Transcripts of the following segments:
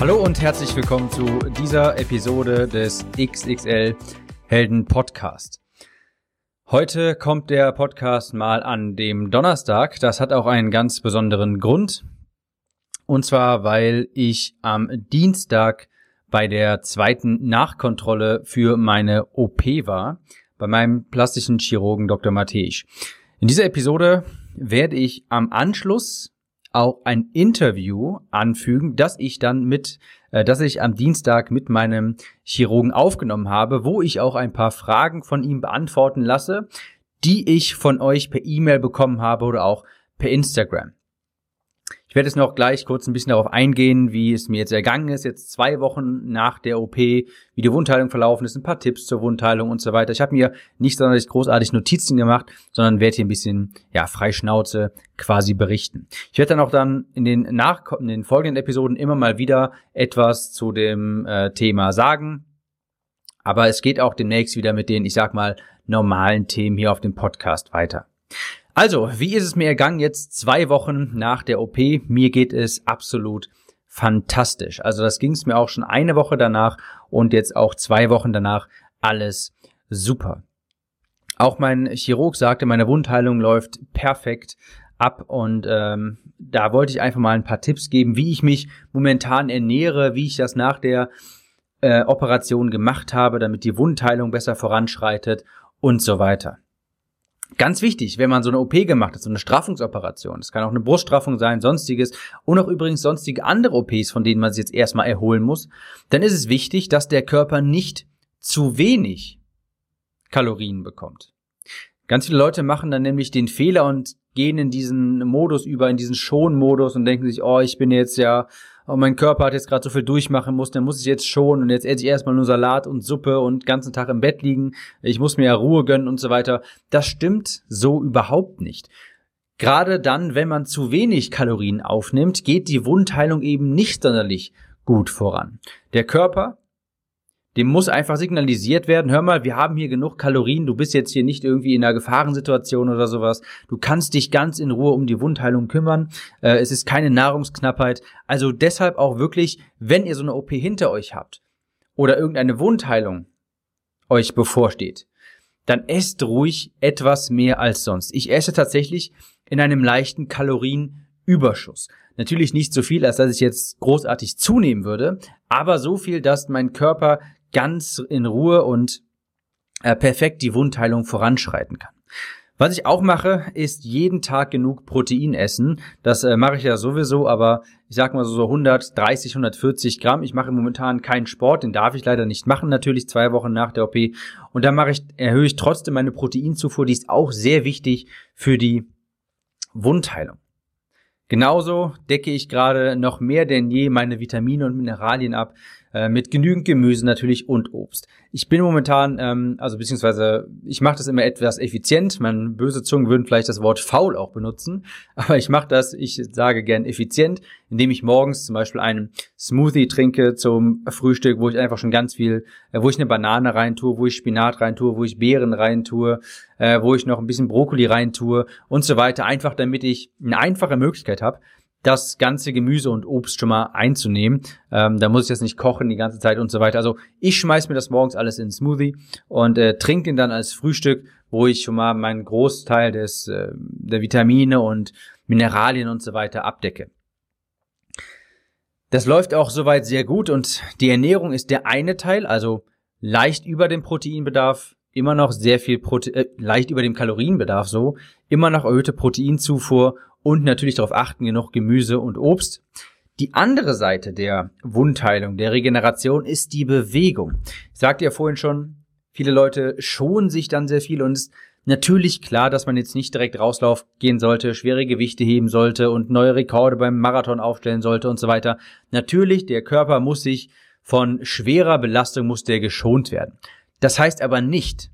Hallo und herzlich willkommen zu dieser Episode des XXL Helden Podcast. Heute kommt der Podcast mal an dem Donnerstag. Das hat auch einen ganz besonderen Grund. Und zwar, weil ich am Dienstag bei der zweiten Nachkontrolle für meine OP war, bei meinem plastischen Chirurgen Dr. Matej. In dieser Episode werde ich am Anschluss auch ein Interview anfügen, das ich dann mit, äh, das ich am Dienstag mit meinem Chirurgen aufgenommen habe, wo ich auch ein paar Fragen von ihm beantworten lasse, die ich von euch per E-Mail bekommen habe oder auch per Instagram. Ich werde jetzt noch gleich kurz ein bisschen darauf eingehen, wie es mir jetzt ergangen ist, jetzt zwei Wochen nach der OP, wie die Wundheilung verlaufen ist, ein paar Tipps zur Wundheilung und so weiter. Ich habe mir nicht sonderlich großartig Notizen gemacht, sondern werde hier ein bisschen, ja, frei Schnauze quasi berichten. Ich werde dann auch dann in den, nach, in den folgenden Episoden immer mal wieder etwas zu dem äh, Thema sagen. Aber es geht auch demnächst wieder mit den, ich sag mal, normalen Themen hier auf dem Podcast weiter. Also, wie ist es mir ergangen jetzt zwei Wochen nach der OP? Mir geht es absolut fantastisch. Also das ging es mir auch schon eine Woche danach und jetzt auch zwei Wochen danach alles super. Auch mein Chirurg sagte, meine Wundheilung läuft perfekt ab und ähm, da wollte ich einfach mal ein paar Tipps geben, wie ich mich momentan ernähre, wie ich das nach der äh, Operation gemacht habe, damit die Wundheilung besser voranschreitet und so weiter. Ganz wichtig, wenn man so eine OP gemacht hat, so eine Straffungsoperation, es kann auch eine Bruststraffung sein, sonstiges und auch übrigens sonstige andere OPs, von denen man sich jetzt erstmal erholen muss, dann ist es wichtig, dass der Körper nicht zu wenig Kalorien bekommt. Ganz viele Leute machen dann nämlich den Fehler und gehen in diesen Modus über, in diesen Schonmodus und denken sich, oh, ich bin jetzt ja oh, mein Körper hat jetzt gerade so viel durchmachen muss, dann muss ich jetzt schon und jetzt esse ich erstmal nur Salat und Suppe und ganzen Tag im Bett liegen, ich muss mir ja Ruhe gönnen und so weiter. Das stimmt so überhaupt nicht. Gerade dann, wenn man zu wenig Kalorien aufnimmt, geht die Wundheilung eben nicht sonderlich gut voran. Der Körper dem muss einfach signalisiert werden, hör mal, wir haben hier genug Kalorien, du bist jetzt hier nicht irgendwie in einer Gefahrensituation oder sowas, du kannst dich ganz in Ruhe um die Wundheilung kümmern, äh, es ist keine Nahrungsknappheit, also deshalb auch wirklich, wenn ihr so eine OP hinter euch habt oder irgendeine Wundheilung euch bevorsteht, dann esst ruhig etwas mehr als sonst. Ich esse tatsächlich in einem leichten Kalorienüberschuss. Natürlich nicht so viel, als dass ich jetzt großartig zunehmen würde, aber so viel, dass mein Körper ganz in Ruhe und äh, perfekt die Wundheilung voranschreiten kann. Was ich auch mache, ist jeden Tag genug Protein essen. Das äh, mache ich ja sowieso, aber ich sag mal so 130, 140 Gramm. Ich mache momentan keinen Sport, den darf ich leider nicht machen, natürlich zwei Wochen nach der OP. Und da mache ich, erhöhe ich trotzdem meine Proteinzufuhr, die ist auch sehr wichtig für die Wundheilung. Genauso decke ich gerade noch mehr denn je meine Vitamine und Mineralien ab, äh, mit genügend Gemüse natürlich und Obst. Ich bin momentan, ähm, also beziehungsweise ich mache das immer etwas effizient. Man böse Zungen würden vielleicht das Wort faul auch benutzen, aber ich mache das, ich sage gern effizient, indem ich morgens zum Beispiel einen Smoothie trinke zum Frühstück, wo ich einfach schon ganz viel, äh, wo ich eine Banane reintue, wo ich Spinat reintue, wo ich Beeren reintue, äh, wo ich noch ein bisschen Brokkoli reintue und so weiter, einfach damit ich eine einfache Möglichkeit habe, das ganze Gemüse und Obst schon mal einzunehmen. Ähm, da muss ich das nicht kochen die ganze Zeit und so weiter. Also ich schmeiß mir das morgens alles in Smoothie und äh, trinke ihn dann als Frühstück, wo ich schon mal meinen Großteil des äh, der Vitamine und Mineralien und so weiter abdecke. Das läuft auch soweit sehr gut und die Ernährung ist der eine Teil, also leicht über dem Proteinbedarf, immer noch sehr viel Prote äh, leicht über dem Kalorienbedarf so, immer noch erhöhte Proteinzufuhr und natürlich darauf achten, genug Gemüse und Obst. Die andere Seite der Wundheilung, der Regeneration ist die Bewegung. Ich sagte ja vorhin schon, viele Leute schonen sich dann sehr viel und es Natürlich klar, dass man jetzt nicht direkt rauslauf gehen sollte, schwere Gewichte heben sollte und neue Rekorde beim Marathon aufstellen sollte und so weiter. Natürlich, der Körper muss sich von schwerer Belastung muss der geschont werden. Das heißt aber nicht,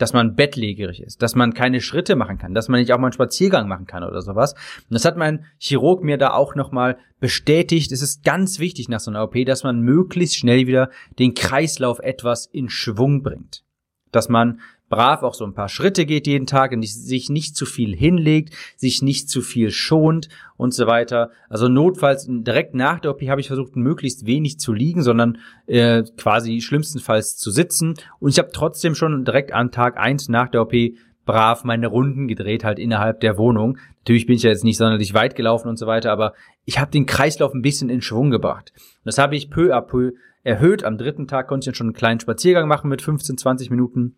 dass man bettlägerig ist, dass man keine Schritte machen kann, dass man nicht auch mal einen Spaziergang machen kann oder sowas. Und das hat mein Chirurg mir da auch nochmal bestätigt. Es ist ganz wichtig nach so einer OP, dass man möglichst schnell wieder den Kreislauf etwas in Schwung bringt. Dass man brav auch so ein paar Schritte geht jeden Tag und sich nicht zu viel hinlegt, sich nicht zu viel schont und so weiter. Also notfalls direkt nach der OP habe ich versucht, möglichst wenig zu liegen, sondern äh, quasi schlimmstenfalls zu sitzen. Und ich habe trotzdem schon direkt an Tag eins nach der OP brav meine Runden gedreht, halt innerhalb der Wohnung. Natürlich bin ich ja jetzt nicht sonderlich weit gelaufen und so weiter, aber ich habe den Kreislauf ein bisschen in Schwung gebracht. Und das habe ich peu à peu erhöht. Am dritten Tag konnte ich dann schon einen kleinen Spaziergang machen mit 15, 20 Minuten.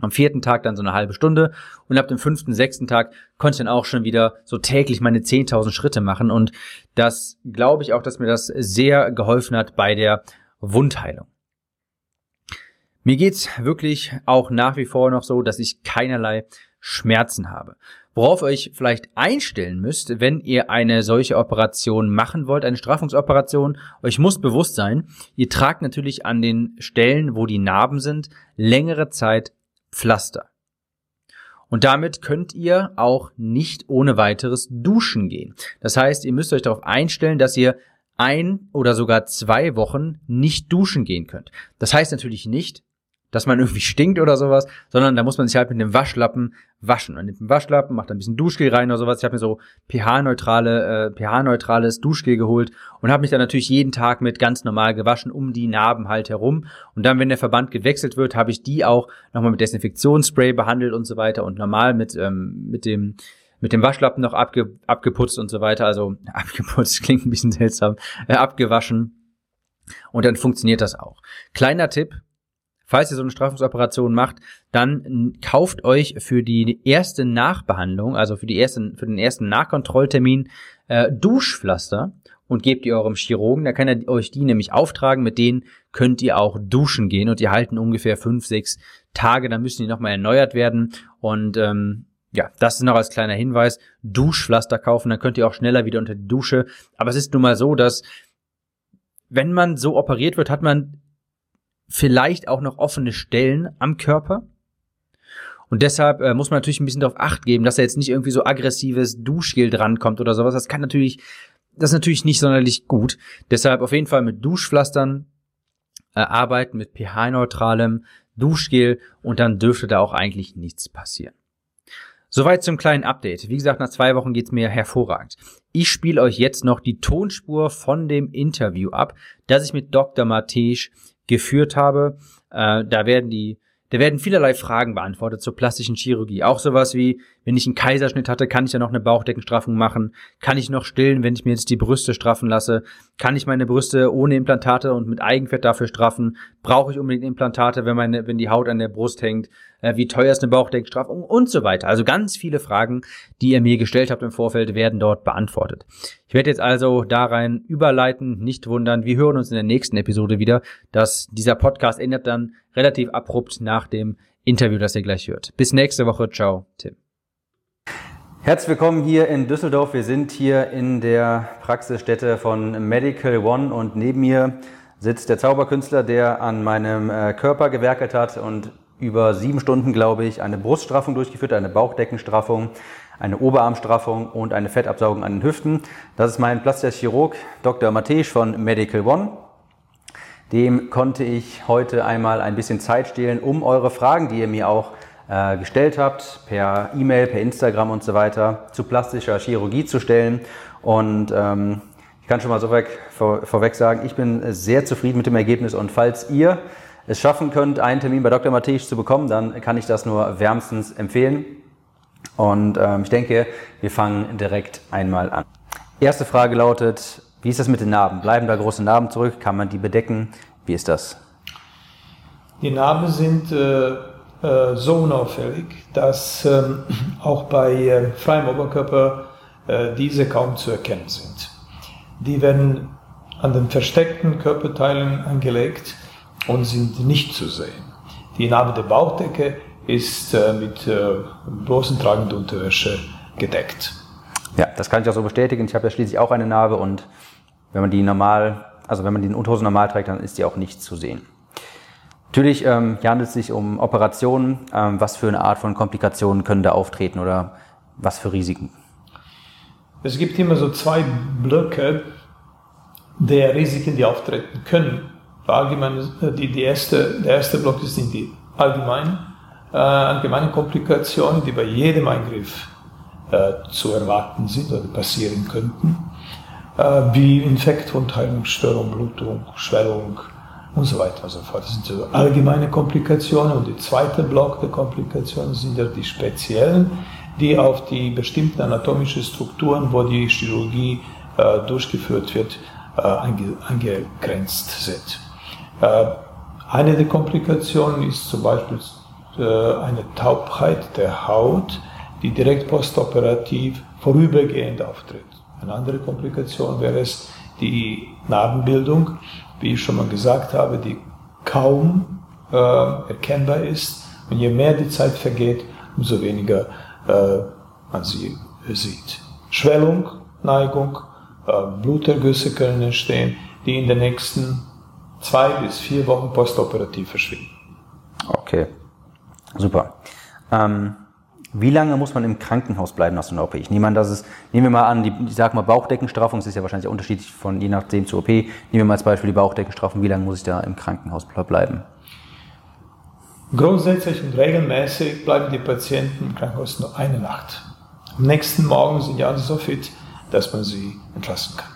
Am vierten Tag dann so eine halbe Stunde und ab dem fünften, sechsten Tag konnte ich dann auch schon wieder so täglich meine 10.000 Schritte machen und das glaube ich auch, dass mir das sehr geholfen hat bei der Wundheilung. Mir geht's wirklich auch nach wie vor noch so, dass ich keinerlei Schmerzen habe. Worauf ihr euch vielleicht einstellen müsst, wenn ihr eine solche Operation machen wollt, eine Straffungsoperation, euch muss bewusst sein, ihr tragt natürlich an den Stellen, wo die Narben sind, längere Zeit Pflaster. Und damit könnt ihr auch nicht ohne weiteres duschen gehen. Das heißt, ihr müsst euch darauf einstellen, dass ihr ein oder sogar zwei Wochen nicht duschen gehen könnt. Das heißt natürlich nicht, dass man irgendwie stinkt oder sowas, sondern da muss man sich halt mit dem Waschlappen waschen. Man nimmt einen Waschlappen, macht ein bisschen Duschgel rein oder sowas. Ich habe mir so pH-neutrale, äh, pH-neutrales Duschgel geholt und habe mich dann natürlich jeden Tag mit ganz normal gewaschen um die Narben halt herum. Und dann, wenn der Verband gewechselt wird, habe ich die auch nochmal mit Desinfektionsspray behandelt und so weiter und normal mit ähm, mit dem mit dem Waschlappen noch abge, abgeputzt und so weiter. Also abgeputzt klingt ein bisschen seltsam, äh, abgewaschen. Und dann funktioniert das auch. Kleiner Tipp, falls ihr so eine Straffungsoperation macht, dann kauft euch für die erste Nachbehandlung, also für die ersten, für den ersten Nachkontrolltermin, äh, Duschpflaster und gebt die eurem Chirurgen. Da kann er euch die nämlich auftragen. Mit denen könnt ihr auch duschen gehen und die halten ungefähr fünf, sechs Tage. Dann müssen die nochmal erneuert werden und ähm, ja, das ist noch als kleiner Hinweis. Duschpflaster kaufen, dann könnt ihr auch schneller wieder unter die Dusche. Aber es ist nun mal so, dass wenn man so operiert wird, hat man vielleicht auch noch offene Stellen am Körper. Und deshalb äh, muss man natürlich ein bisschen darauf acht geben, dass da jetzt nicht irgendwie so aggressives Duschgel drankommt oder sowas. Das kann natürlich, das ist natürlich nicht sonderlich gut. Deshalb auf jeden Fall mit Duschpflastern äh, arbeiten, mit pH-neutralem Duschgel und dann dürfte da auch eigentlich nichts passieren. Soweit zum kleinen Update. Wie gesagt, nach zwei Wochen geht's mir hervorragend. Ich spiele euch jetzt noch die Tonspur von dem Interview ab, das ich mit Dr. Matej geführt habe. Äh, da werden die da werden vielerlei Fragen beantwortet zur plastischen Chirurgie. Auch sowas wie, wenn ich einen Kaiserschnitt hatte, kann ich ja noch eine Bauchdeckenstraffung machen? Kann ich noch stillen, wenn ich mir jetzt die Brüste straffen lasse? Kann ich meine Brüste ohne Implantate und mit Eigenfett dafür straffen? Brauche ich unbedingt Implantate, wenn meine, wenn die Haut an der Brust hängt? Äh, wie teuer ist eine Bauchdeckenstraffung? Und so weiter. Also ganz viele Fragen, die ihr mir gestellt habt im Vorfeld, werden dort beantwortet. Ich werde jetzt also da rein überleiten, nicht wundern. Wir hören uns in der nächsten Episode wieder. Dass dieser Podcast endet dann relativ abrupt nach dem Interview, das ihr gleich hört. Bis nächste Woche. Ciao, Tim. Herzlich willkommen hier in Düsseldorf. Wir sind hier in der Praxisstätte von Medical One und neben mir sitzt der Zauberkünstler, der an meinem äh, Körper gewerkelt hat und über sieben Stunden, glaube ich, eine Bruststraffung durchgeführt, eine Bauchdeckenstraffung, eine Oberarmstraffung und eine Fettabsaugung an den Hüften. Das ist mein plastischer Chirurg Dr. Matej von Medical One. Dem konnte ich heute einmal ein bisschen Zeit stehlen, um eure Fragen, die ihr mir auch äh, gestellt habt, per E-Mail, per Instagram und so weiter, zu plastischer Chirurgie zu stellen. Und ähm, ich kann schon mal so weg, vor, vorweg sagen, ich bin sehr zufrieden mit dem Ergebnis. Und falls ihr es schaffen könnt, einen Termin bei Dr. Matthäus zu bekommen, dann kann ich das nur wärmstens empfehlen. Und ähm, ich denke, wir fangen direkt einmal an. Erste Frage lautet, wie ist das mit den Narben? Bleiben da große Narben zurück? Kann man die bedecken? Wie ist das? Die Narben sind äh, äh, so unauffällig, dass ähm, auch bei äh, freiem Oberkörper äh, diese kaum zu erkennen sind. Die werden an den versteckten Körperteilen angelegt und sind nicht zu sehen. Die Narbe der Bauchdecke ist äh, mit äh, bloßen tragenden Unterwäsche gedeckt. Ja, das kann ich auch so bestätigen. Ich habe ja schließlich auch eine Narbe und wenn man die normal, also wenn man die Unterhose normal trägt, dann ist die auch nicht zu sehen. Natürlich ähm, handelt es sich um Operationen. Ähm, was für eine Art von Komplikationen können da auftreten oder was für Risiken? Es gibt immer so zwei Blöcke der Risiken, die auftreten können. Allgemein, äh, die, die erste, der erste Block sind die allgemeinen, äh, allgemeinen Komplikationen, die bei jedem Eingriff äh, zu erwarten sind oder passieren könnten, äh, wie Infektwundheilungsstörung, Blutung, Schwellung und so weiter und so fort. Das sind so allgemeine Komplikationen und der zweite Block der Komplikationen sind ja die speziellen, die auf die bestimmten anatomischen Strukturen, wo die Chirurgie äh, durchgeführt wird, äh, angegrenzt sind. Äh, eine der Komplikationen ist zum Beispiel äh, eine Taubheit der Haut, die direkt postoperativ vorübergehend auftritt. Eine andere Komplikation wäre es die Narbenbildung, wie ich schon mal gesagt habe, die kaum äh, erkennbar ist. Und je mehr die Zeit vergeht, umso weniger äh, man sie sieht. Schwellung, Neigung, äh, Blutergüsse können entstehen, die in den nächsten zwei bis vier Wochen postoperativ verschwinden. Okay, super. Ähm wie lange muss man im Krankenhaus bleiben nach so einer OP? Ich nehme an, dass es, nehmen wir mal an, die, ich sag mal Bauchdeckenstraffung, das ist ja wahrscheinlich unterschiedlich von je nachdem zur OP. Nehmen wir mal als Beispiel die Bauchdeckenstraffung, wie lange muss ich da im Krankenhaus bleiben? Grundsätzlich und regelmäßig bleiben die Patienten im Krankenhaus nur eine Nacht. Am nächsten Morgen sind ja alle so fit, dass man sie entlassen kann.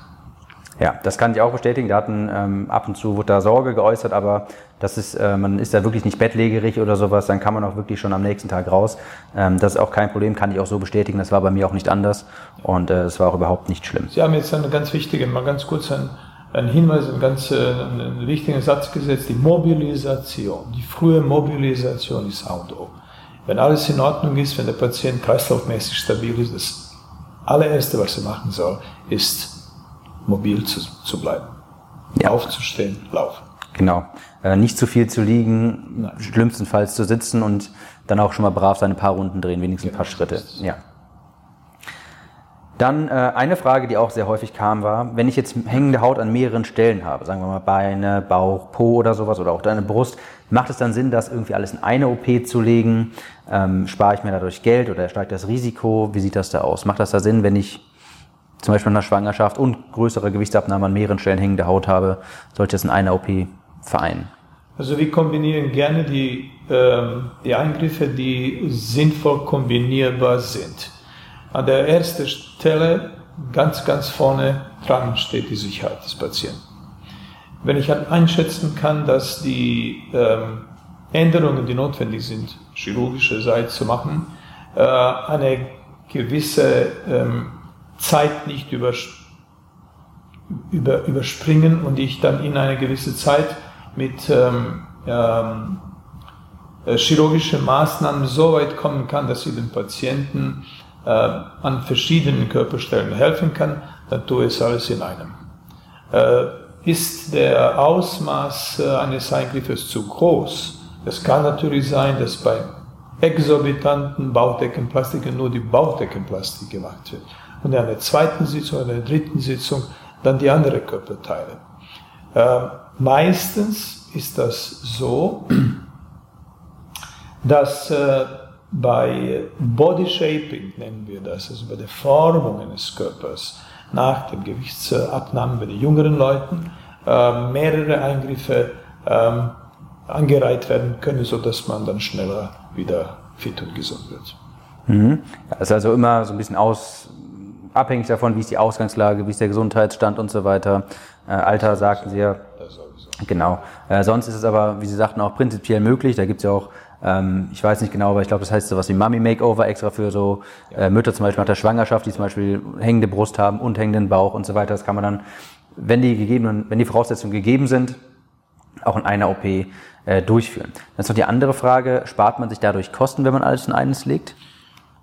Ja, das kann ich auch bestätigen. Da hatten ähm, ab und zu wurde da Sorge geäußert, aber das ist, äh, man ist da wirklich nicht bettlägerig oder sowas, dann kann man auch wirklich schon am nächsten Tag raus. Ähm, das ist auch kein Problem, kann ich auch so bestätigen. Das war bei mir auch nicht anders und äh, es äh, war auch überhaupt nicht schlimm. Sie haben jetzt eine ganz wichtige, mal ganz kurz ein, einen Hinweis, einen ganz äh, einen wichtigen Satz gesetzt. Die Mobilisation, die frühe Mobilisation ist A und O. Wenn alles in Ordnung ist, wenn der Patient kreislaufmäßig stabil ist, das allererste, was er machen soll, ist mobil zu, zu bleiben. Ja. Aufzustehen, laufen. Genau. Äh, nicht zu viel zu liegen, Nein. schlimmstenfalls zu sitzen und dann auch schon mal brav seine paar Runden drehen, wenigstens genau. ein paar Schritte. Ja. Dann äh, eine Frage, die auch sehr häufig kam, war, wenn ich jetzt hängende Haut an mehreren Stellen habe, sagen wir mal Beine, Bauch, Po oder sowas oder auch deine Brust, macht es dann Sinn, das irgendwie alles in eine OP zu legen? Ähm, spare ich mir dadurch Geld oder steigt das Risiko? Wie sieht das da aus? Macht das da Sinn, wenn ich zum Beispiel nach Schwangerschaft und größere Gewichtsabnahme an mehreren Stellen hängende Haut habe, sollte es in einer OP vereinen. Also wir kombinieren gerne die, ähm, die Eingriffe, die sinnvoll kombinierbar sind. An der ersten Stelle, ganz, ganz vorne dran steht die Sicherheit des Patienten. Wenn ich halt einschätzen kann, dass die ähm, Änderungen, die notwendig sind, chirurgischerseits zu machen, äh, eine gewisse ähm, Zeit nicht übers über, überspringen und ich dann in eine gewisse Zeit mit ähm, ähm, äh, chirurgischen Maßnahmen so weit kommen kann, dass sie dem Patienten äh, an verschiedenen Körperstellen helfen kann, dann tue ich es alles in einem. Äh, ist der Ausmaß äh, eines Eingriffes zu groß? Es kann natürlich sein, dass bei exorbitanten Bauchdeckenplastiken nur die Bauchdeckenplastik gemacht wird und in einer zweiten Sitzung, in einer dritten Sitzung dann die anderen Körperteile. Äh, meistens ist das so, dass äh, bei Body Shaping, nennen wir das, also bei der Formung eines Körpers nach dem Gewichtsabnahme bei den jüngeren Leuten, äh, mehrere Eingriffe ähm, angereiht werden können, sodass man dann schneller wieder fit und gesund wird. Mhm. Das ist also immer so ein bisschen aus, abhängig davon, wie ist die Ausgangslage, wie ist der Gesundheitsstand und so weiter. Äh, Alter sagten Sie ja. Genau. Äh, sonst ist es aber, wie Sie sagten, auch prinzipiell möglich. Da gibt es ja auch, ähm, ich weiß nicht genau, aber ich glaube, das heißt sowas wie Mummy Makeover extra für so äh, Mütter zum Beispiel nach der Schwangerschaft, die zum Beispiel hängende Brust haben und hängenden Bauch und so weiter. Das kann man dann, wenn die gegebenen, wenn die Voraussetzungen gegeben sind, auch in einer OP äh, durchführen. Dann ist noch die andere Frage, spart man sich dadurch Kosten, wenn man alles in eines legt?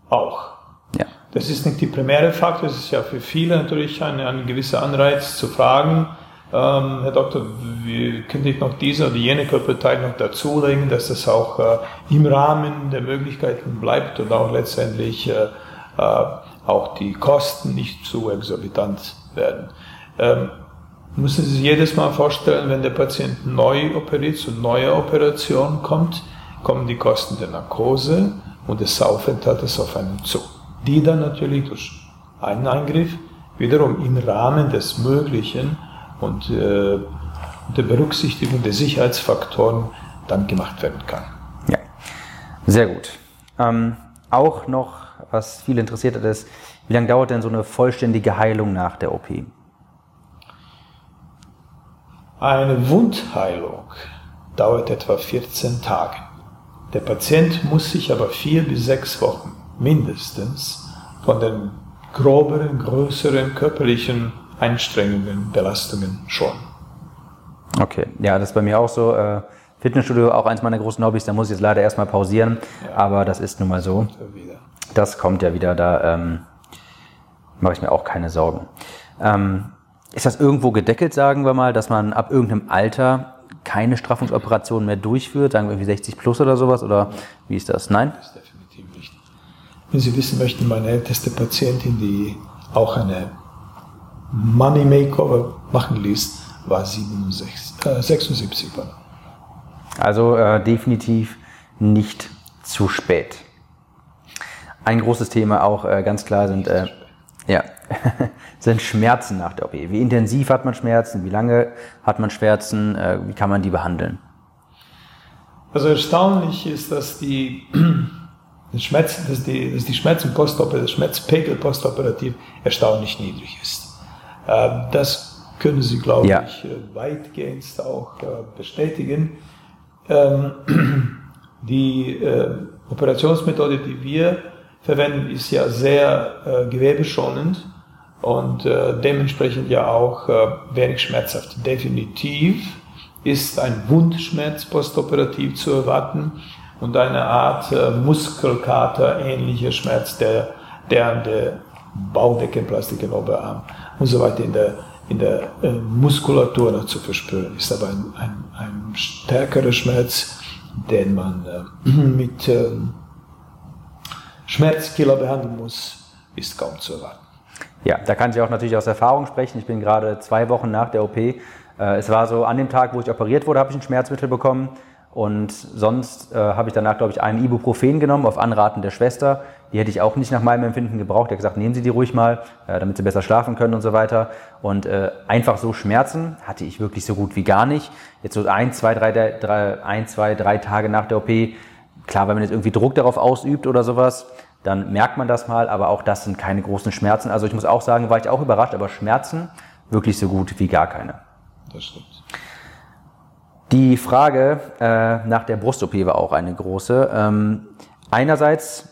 Auch. Ja. Das ist nicht die primäre Faktor, es ist ja für viele natürlich ein, ein gewisser Anreiz zu fragen, ähm, Herr Doktor, wie, könnte ich noch diese oder jene Körperteil noch dazulegen, dass das auch äh, im Rahmen der Möglichkeiten bleibt und auch letztendlich äh, äh, auch die Kosten nicht zu exorbitant werden. Ähm, müssen Sie sich jedes Mal vorstellen, wenn der Patient neu operiert, zu neuer Operation kommt, kommen die Kosten der Narkose und des Aufenthaltes auf einen zu. Die dann natürlich durch einen Eingriff wiederum im Rahmen des Möglichen und äh, der Berücksichtigung der Sicherheitsfaktoren dann gemacht werden kann. Ja, sehr gut. Ähm, auch noch, was viele interessiert hat, ist, wie lange dauert denn so eine vollständige Heilung nach der OP? Eine Wundheilung dauert etwa 14 Tage. Der Patient muss sich aber vier bis sechs Wochen mindestens von den groberen, größeren körperlichen Einstrengungen, Belastungen schonen. Okay, ja, das ist bei mir auch so. Äh, Fitnessstudio auch eins meiner großen Hobbys, da muss ich jetzt leider erstmal pausieren, ja. aber das ist nun mal so. Das kommt ja wieder, da ähm, mache ich mir auch keine Sorgen. Ähm, ist das irgendwo gedeckelt, sagen wir mal, dass man ab irgendeinem Alter keine Straffungsoperationen mehr durchführt, sagen wir irgendwie 60 plus oder sowas, oder wie ist das? Nein? Das ist. Wenn Sie wissen möchten, meine älteste Patientin, die auch eine Money Makeover machen ließ, war 67, äh, 76. Also äh, definitiv nicht zu spät. Ein großes Thema auch äh, ganz klar sind äh, ja, sind Schmerzen nach der OP. Wie intensiv hat man Schmerzen? Wie lange hat man Schmerzen? Äh, wie kann man die behandeln? Also erstaunlich ist, dass die, das Schmerzen, dass die, dass die Schmerzen postoperativ, der Schmerzpegel postoperativ erstaunlich niedrig ist. Äh, das können Sie, glaube ja. ich, äh, weitgehend auch bestätigen. Ähm, die Operationsmethode, die wir verwenden, ist ja sehr äh, gewebeschonend und äh, dementsprechend ja auch äh, wenig schmerzhaft. Definitiv ist ein Wundschmerz postoperativ zu erwarten und eine Art äh, Muskelkater ähnlicher Schmerz, der, der an der Baudeckenplastik im Oberarm und so weiter in der, in der äh, Muskulatur noch zu verspüren ist. Aber ein, ein, ein stärkerer Schmerz, den man äh, mit ähm, Schmerzkiller behandeln muss, ist kaum zu erwarten. Ja, da kann ich auch natürlich aus Erfahrung sprechen. Ich bin gerade zwei Wochen nach der OP. Äh, es war so, an dem Tag, wo ich operiert wurde, habe ich ein Schmerzmittel bekommen. Und sonst äh, habe ich danach, glaube ich, einen Ibuprofen genommen auf Anraten der Schwester. Die hätte ich auch nicht nach meinem Empfinden gebraucht. Er hat gesagt, nehmen Sie die ruhig mal, äh, damit Sie besser schlafen können und so weiter. Und äh, einfach so Schmerzen hatte ich wirklich so gut wie gar nicht. Jetzt so ein, zwei, drei, drei, ein, zwei, drei Tage nach der OP Klar, wenn man jetzt irgendwie Druck darauf ausübt oder sowas, dann merkt man das mal, aber auch das sind keine großen Schmerzen. Also ich muss auch sagen, war ich auch überrascht, aber Schmerzen wirklich so gut wie gar keine. Das stimmt. Die Frage äh, nach der Brust-OP war auch eine große. Ähm, einerseits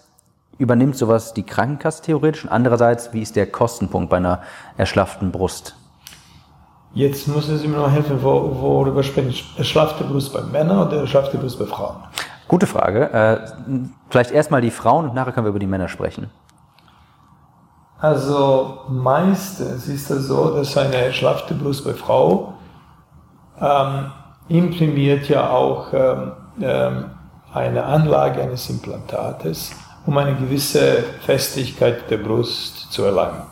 übernimmt sowas die Krankenkasse theoretisch und andererseits, wie ist der Kostenpunkt bei einer erschlafften Brust? Jetzt müssen Sie mir noch helfen, worüber sprechen. Erschlaffte Brust bei Männern oder erschlaffte Brust bei Frauen? Gute Frage. Äh, vielleicht erstmal die Frauen und nachher können wir über die Männer sprechen. Also meistens ist es so, dass eine schlafte Brust bei Frau ähm, imprimiert ja auch ähm, ähm, eine Anlage eines Implantates, um eine gewisse Festigkeit der Brust zu erlangen.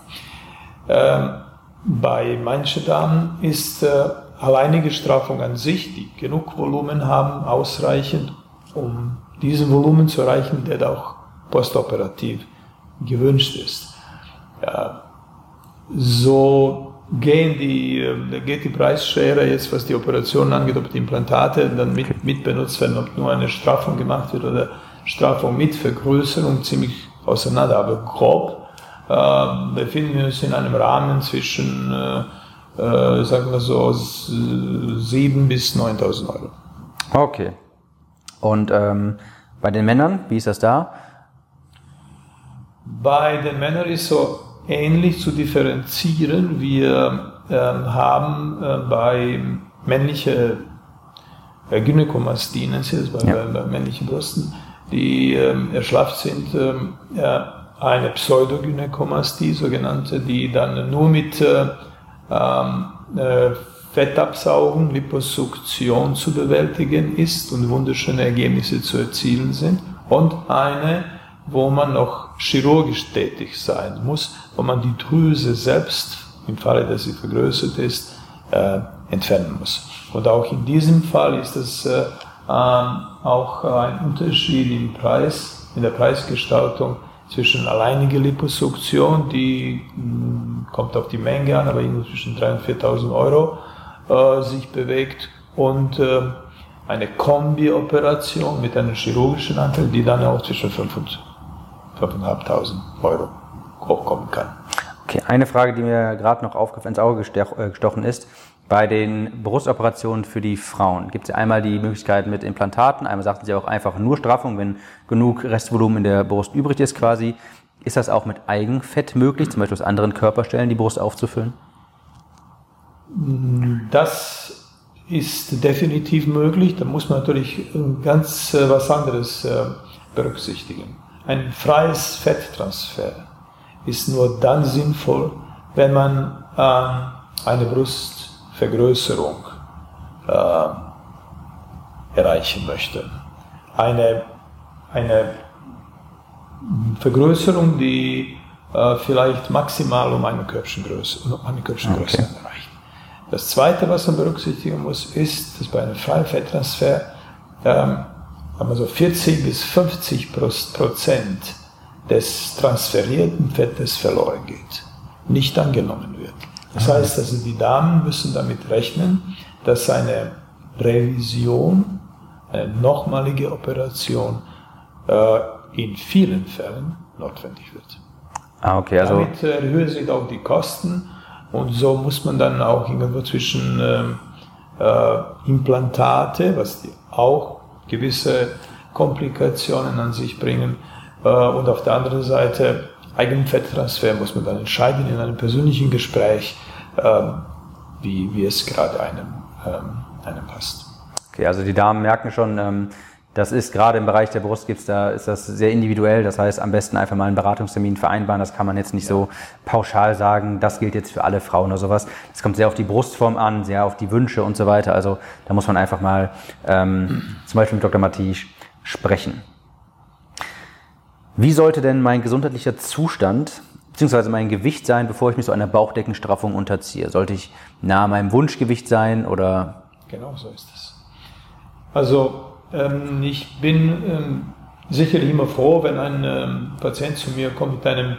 Ähm, bei manchen Damen ist äh, alleinige Straffung an sich, die genug Volumen haben, ausreichend, um diesen Volumen zu erreichen, der auch postoperativ gewünscht ist. Ja, so gehen die, äh, geht die Preisschere jetzt, was die Operation angeht, ob die Implantate dann mit, mit benutzt werden, ob nur eine Straffung gemacht wird oder Straffung mit Vergrößerung ziemlich auseinander. Aber grob äh, befinden wir uns in einem Rahmen zwischen, äh, äh, sagen wir so, 7.000 bis 9.000 Euro. Okay. Und ähm, bei den Männern, wie ist das da? Bei den Männern ist so ähnlich zu differenzieren. Wir äh, haben äh, bei männlichen äh, Gynäkomastie, nennen sie das, bei, ja. bei, bei, männlichen Brüsten, die ähm, erschlafft sind, ähm, eine Pseudogynäkomastie, sogenannte, die dann nur mit äh, ähm, äh, Fettabsaugen, Liposuktion zu bewältigen ist und wunderschöne Ergebnisse zu erzielen sind und eine, wo man noch chirurgisch tätig sein muss, wo man die Drüse selbst, im Falle, dass sie vergrößert ist, äh, entfernen muss. Und auch in diesem Fall ist es äh, ähm, auch ein Unterschied im Preis, in der Preisgestaltung zwischen alleiniger Liposuktion, die mh, hm, kommt auf die Menge an, aber irgendwo zwischen 3.000 und 4.000 Euro äh, sich bewegt und äh, eine Kombi-Operation mit einem chirurgischen Anteil, die dann auch zwischen 5.000 und 5.500 Euro hochkommen kann. Okay, eine Frage, die mir gerade noch ins Auge äh, gestochen ist. Bei den Brustoperationen für die Frauen gibt es einmal die Möglichkeit mit Implantaten, einmal sagten Sie auch einfach nur Straffung, wenn genug Restvolumen in der Brust übrig ist quasi. Ist das auch mit Eigenfett möglich, zum Beispiel aus anderen Körperstellen die Brust aufzufüllen? Das ist definitiv möglich. Da muss man natürlich ganz äh, was anderes äh, berücksichtigen. Ein freies Fetttransfer ist nur dann sinnvoll, wenn man äh, eine Brustvergrößerung äh, erreichen möchte. Eine, eine Vergrößerung, die äh, vielleicht maximal um eine Körbchengröße, um eine Körbchengröße okay. erreicht. Das Zweite, was man berücksichtigen muss, ist, dass bei einem freien Fetttransfer ähm, so 40 bis 50 Prozent des transferierten Fettes verloren geht, nicht angenommen wird. Das ah. heißt also, die Damen müssen damit rechnen, dass eine Revision, eine nochmalige Operation äh, in vielen Fällen notwendig wird. Ah, okay, also Damit erhöhen sich auch die Kosten und so muss man dann auch irgendwo zwischen ähm, äh, Implantate, was auch gewisse Komplikationen an sich bringen, äh, und auf der anderen Seite Eigenfetttransfer muss man dann entscheiden in einem persönlichen Gespräch, ähm, wie, wie es gerade einem, ähm, einem passt. Okay, also die Damen merken schon, ähm, das ist gerade im Bereich der Brust gibt's da, ist das sehr individuell. Das heißt, am besten einfach mal einen Beratungstermin vereinbaren. Das kann man jetzt nicht ja. so pauschal sagen, das gilt jetzt für alle Frauen oder sowas. Es kommt sehr auf die Brustform an, sehr auf die Wünsche und so weiter. Also da muss man einfach mal ähm, zum Beispiel mit Dr. Mathisch sprechen. Wie sollte denn mein gesundheitlicher Zustand bzw. mein Gewicht sein, bevor ich mich so einer Bauchdeckenstraffung unterziehe? Sollte ich nahe meinem Wunschgewicht sein oder? Genau so ist es. Also ähm, ich bin ähm, sicherlich immer froh, wenn ein ähm, Patient zu mir kommt mit einem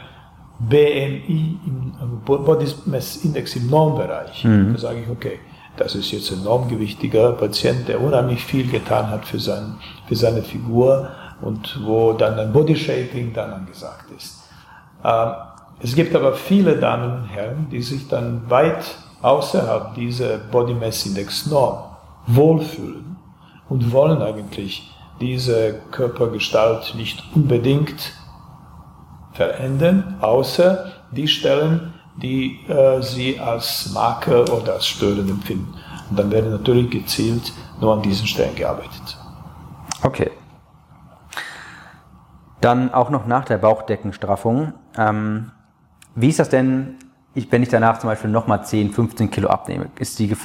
BMI, im, Body Mass Index im Normbereich. Mhm. Da sage ich, okay, das ist jetzt ein normgewichtiger Patient, der unheimlich viel getan hat für, sein, für seine Figur und wo dann ein Bodyshaping dann angesagt ist. Es gibt aber viele Damen und Herren, die sich dann weit außerhalb dieser Body Mass Index Norm wohlfühlen und wollen eigentlich diese Körpergestalt nicht unbedingt verändern, außer die Stellen, die äh, sie als Marker oder als störend empfinden. Und dann werden natürlich gezielt nur an diesen Stellen gearbeitet. Okay. Dann auch noch nach der Bauchdeckenstraffung. Ähm, wie ist das denn, wenn ich danach zum Beispiel nochmal 10, 15 Kilo abnehme? Ist die,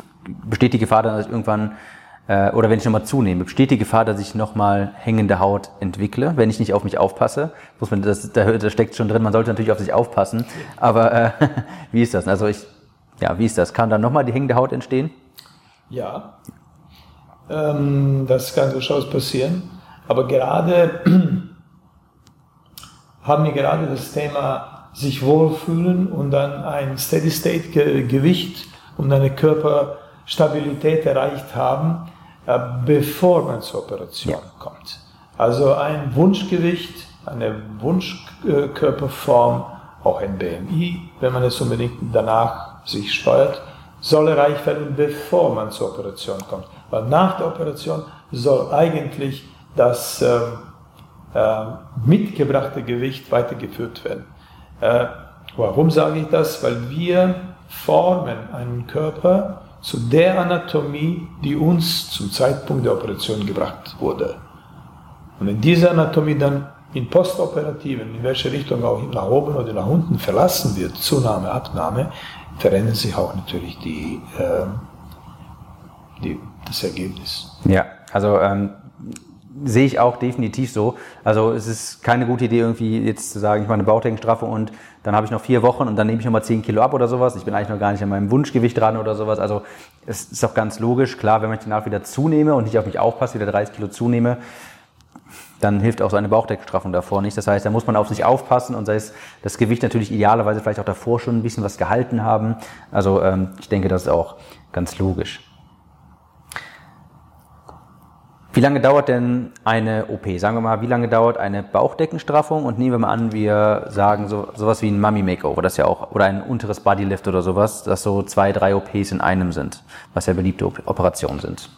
besteht die Gefahr, dass ich irgendwann äh, oder wenn ich nochmal zunehme, besteht die Gefahr, dass ich nochmal hängende Haut entwickle, wenn ich nicht auf mich aufpasse? Muss man, das, da, da steckt schon drin, man sollte natürlich auf sich aufpassen. Aber äh, wie ist das? Also ich, ja, wie ist das? Kann dann nochmal die hängende Haut entstehen? Ja, ähm, das kann durchaus passieren. Aber gerade haben wir gerade das Thema sich wohlfühlen und dann ein Steady-State-Gewicht und eine Körperstabilität erreicht haben, bevor man zur Operation ja. kommt. Also ein Wunschgewicht, eine Wunschkörperform, auch ein BMI, wenn man es unbedingt danach sich steuert, soll erreicht werden, bevor man zur Operation kommt. Weil nach der Operation soll eigentlich das äh, äh, mitgebrachte Gewicht weitergeführt werden. Äh, warum sage ich das? Weil wir formen einen Körper zu der Anatomie, die uns zum Zeitpunkt der Operation gebracht wurde. Und wenn diese Anatomie dann in postoperativen, in welche Richtung auch nach oben oder nach unten verlassen wird, Zunahme, Abnahme, verändern sich auch natürlich die, äh, die, das Ergebnis. Ja, also ähm, sehe ich auch definitiv so. Also es ist keine gute Idee, irgendwie jetzt zu sagen, ich mache eine Bauchdeckenstraffung und dann habe ich noch vier Wochen und dann nehme ich nochmal zehn Kilo ab oder sowas. Ich bin eigentlich noch gar nicht an meinem Wunschgewicht dran oder sowas. Also es ist auch ganz logisch. Klar, wenn ich danach wieder zunehme und nicht auf mich aufpasse, wieder 30 Kilo zunehme, dann hilft auch so eine Bauchdeckenstraffung davor nicht. Das heißt, da muss man auf sich aufpassen und sei es das Gewicht natürlich idealerweise vielleicht auch davor schon ein bisschen was gehalten haben. Also ähm, ich denke, das ist auch ganz logisch. Wie lange dauert denn eine OP? Sagen wir mal, wie lange dauert eine Bauchdeckenstraffung? Und nehmen wir mal an, wir sagen so, sowas wie ein Mummy Makeover, das ja auch, oder ein unteres Bodylift oder sowas, das so zwei, drei OPs in einem sind, was ja beliebte Operationen sind.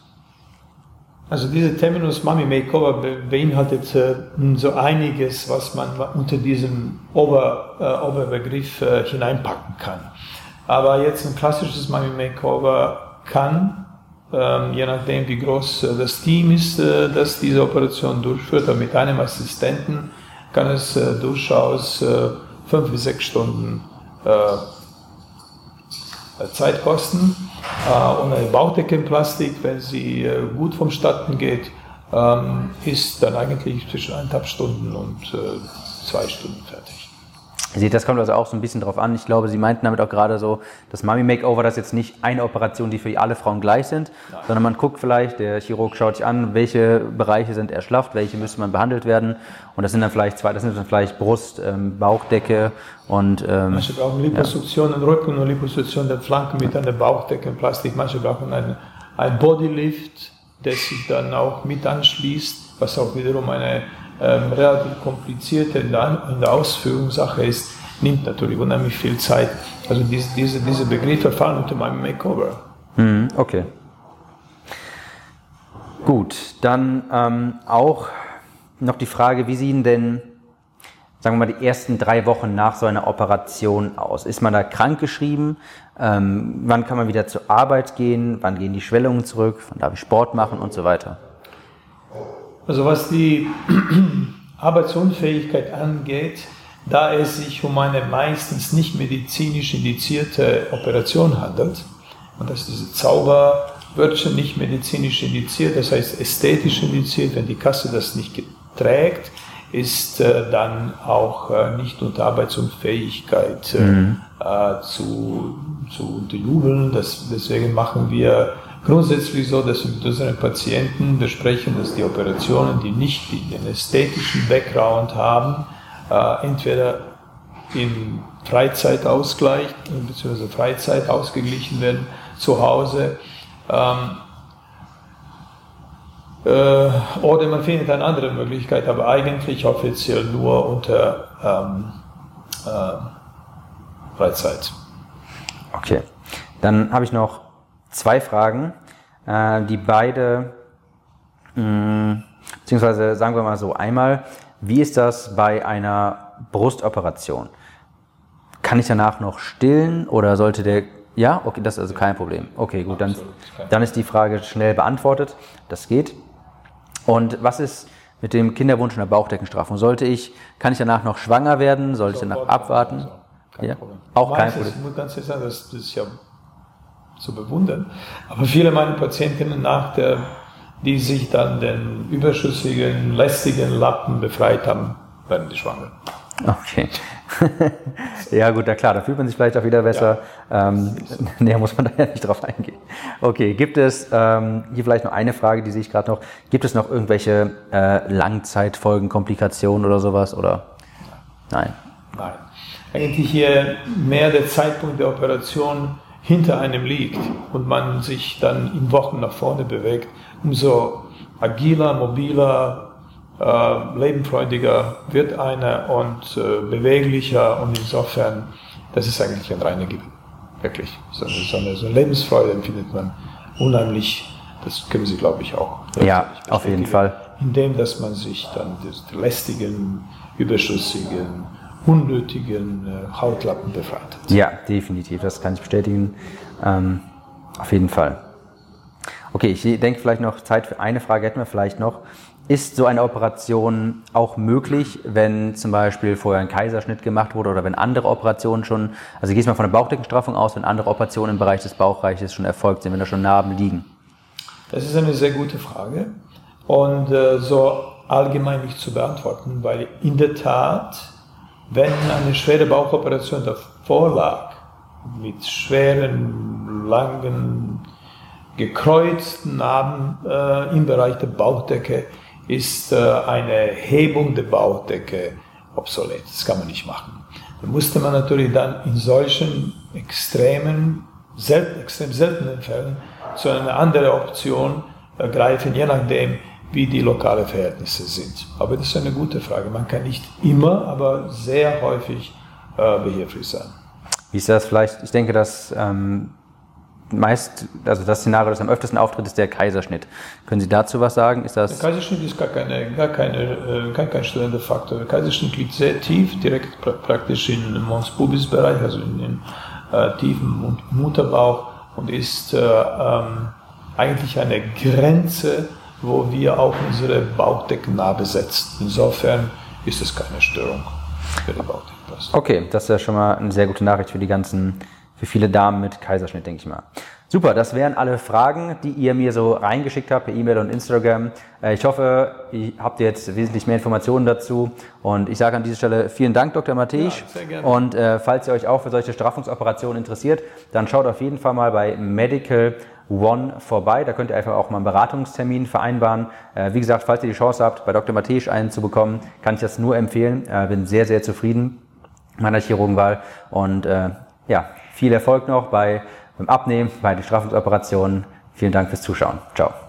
Also dieser Terminus Mummy Makeover beinhaltet äh, so einiges, was man unter diesem Ober, äh, Oberbegriff äh, hineinpacken kann. Aber jetzt ein klassisches Mummy Makeover kann ähm, je nachdem wie groß äh, das Team ist, äh, das diese Operation durchführt, aber mit einem Assistenten kann es äh, durchaus fünf bis sechs Stunden Zeit kosten. und eine Plastik, wenn sie gut vonstatten geht, ähm, ist dann eigentlich zwischen eineinhalb Stunden und zwei Stunden fertig. Seht, das kommt also auch so ein bisschen drauf an. Ich glaube, Sie meinten damit auch gerade so, das Mummy Makeover, das ist jetzt nicht eine Operation, die für alle Frauen gleich sind, Nein. sondern man guckt vielleicht, der Chirurg schaut sich an, welche Bereiche sind erschlafft, welche müsste man behandelt werden. Und das sind dann vielleicht zwei, das sind dann vielleicht Brust, ähm, Bauchdecke und. Ähm, Manche brauchen Liposuktion ja. im Rücken und Liposuktion der Flanken mit einer Bauchdecke in Plastik. Manche brauchen einen, einen Bodylift, der sich dann auch mit anschließt, was auch wiederum eine ähm, relativ komplizierte in der, in der Ausführungssache ist, nimmt natürlich unheimlich viel Zeit. Also diese, diese, diese Begriffe fallen unter meinem Makeover. Mhm, okay. Gut, dann ähm, auch noch die Frage, wie sehen denn, sagen wir mal, die ersten drei Wochen nach so einer Operation aus? Ist man da krankgeschrieben? Ähm, wann kann man wieder zur Arbeit gehen? Wann gehen die Schwellungen zurück? Wann darf ich Sport machen und so weiter? Also was die Arbeitsunfähigkeit angeht, da es sich um eine meistens nicht medizinisch indizierte Operation handelt, und dass diese Zauberwörtchen nicht medizinisch indiziert, das heißt ästhetisch indiziert, wenn die Kasse das nicht trägt, ist äh, dann auch äh, nicht unter Arbeitsunfähigkeit äh, mhm. Äh, zu, zu unterjubeln. Das, deswegen machen wir grundsätzlich so, dass wir mit unseren Patienten besprechen, dass die Operationen, die nicht den ästhetischen Background haben, äh, entweder im Freizeitausgleich bzw. Freizeit ausgeglichen werden zu Hause. Ähm, äh, oder man findet eine andere Möglichkeit, aber eigentlich offiziell nur unter ähm, äh, Freizeit. Okay, dann habe ich noch zwei Fragen, äh, die beide, mh, mm, beziehungsweise sagen wir mal so, einmal, wie ist das bei einer Brustoperation? Kann ich danach noch stillen oder sollte der, ja, okay, das ist also kein Problem. Okay, gut, dann, dann ist die Frage schnell beantwortet, das geht. Und was ist mit dem Kinderwunsch und der Bauchdeckenstraffung? Sollte ich, kann ich danach noch schwanger werden? Sollte ich danach abwarten? Kein ja? Problem. Auch kein Problem. Ganz ehrlich das, das ist ja zu bewundern. Aber viele meiner Patientinnen nach der, die sich dann den überschüssigen, lästigen Lappen befreit haben, werden die schwanger. Okay. ja gut, na klar, da fühlt man sich vielleicht auch wieder besser. Ja. Ähm, näher muss man da ja nicht drauf eingehen. Okay, gibt es, ähm, hier vielleicht noch eine Frage, die sehe ich gerade noch, gibt es noch irgendwelche äh, Langzeitfolgen, Komplikationen oder sowas? Oder? Nein. Nein. Eigentlich hier mehr der Zeitpunkt der Operation hinter einem liegt und man sich dann in Wochen nach vorne bewegt, umso agiler, mobiler, äh, lebenfreudiger wird einer und äh, beweglicher und insofern, das ist eigentlich ein reiner Gewinn. Wirklich. So eine, so eine, so eine Lebensfreude empfindet man unheimlich, das können Sie, glaube ich, auch. Ja, auf jeden Fall. Indem, dass man sich dann des lästigen, überschüssigen, unnötigen äh, Hautlappen befreit hat. Ja, definitiv, das kann ich bestätigen. Ähm, auf jeden Fall. Okay, ich denke vielleicht noch Zeit für eine Frage hätten wir vielleicht noch. Ist so eine Operation auch möglich, wenn zum Beispiel vorher ein Kaiserschnitt gemacht wurde oder wenn andere Operationen schon, also gehst mal von der Bauchdeckenstraffung aus, wenn andere Operationen im Bereich des Bauchreiches schon erfolgt sind, wenn da schon Narben liegen? Das ist eine sehr gute Frage und äh, so allgemein nicht zu beantworten, weil in der Tat, wenn eine schwere Bauchoperation davor lag, mit schweren, langen, gekreuzten Narben äh, im Bereich der Bauchdecke, ist äh, eine Hebung der Bauchdecke obsolet. Das kann man nicht machen. Da musste man natürlich dann in solchen extremen, selten, extrem seltenen Fällen zu einer anderen Option greifen, je nachdem, wie die lokalen Verhältnisse sind. Aber das ist eine gute Frage. Man kann nicht immer, aber sehr häufig äh, behilflich sein. Wie ist das vielleicht? Ich denke, dass ähm, meist, also das Szenario, das am öftesten auftritt, ist der Kaiserschnitt. Können Sie dazu was sagen? Ist das der Kaiserschnitt ist gar, keine, gar, keine, äh, gar kein störender Faktor. Der Kaiserschnitt liegt sehr tief, direkt pra praktisch in Mons Pubis Bereich, also in den äh, tiefen Mutterbauch und ist äh, ähm, eigentlich eine Grenze wo wir auch unsere Bauchdeckennarbe setzen. Insofern ist es keine Störung für die Bauchdeckpaste. Okay, das ist ja schon mal eine sehr gute Nachricht für die ganzen, für viele Damen mit Kaiserschnitt, denke ich mal. Super, das wären alle Fragen, die ihr mir so reingeschickt habt per E-Mail und Instagram. Äh, ich hoffe, ihr habt jetzt wesentlich mehr Informationen dazu. Und ich sage an dieser Stelle vielen Dank, Dr. Mathisch. Ja, sehr gerne. Und äh, falls ihr euch auch für solche Straffungsoperationen interessiert, dann schaut auf jeden Fall mal bei Medical One vorbei. Da könnt ihr einfach auch mal einen Beratungstermin vereinbaren. Äh, wie gesagt, falls ihr die Chance habt, bei Dr. Matthäus einen zu bekommen, kann ich das nur empfehlen. Äh, bin sehr, sehr zufrieden mit meiner Chirurgenwahl und äh, ja, viel Erfolg noch bei, beim Abnehmen, bei den Straffungsoperationen. Vielen Dank fürs Zuschauen. Ciao.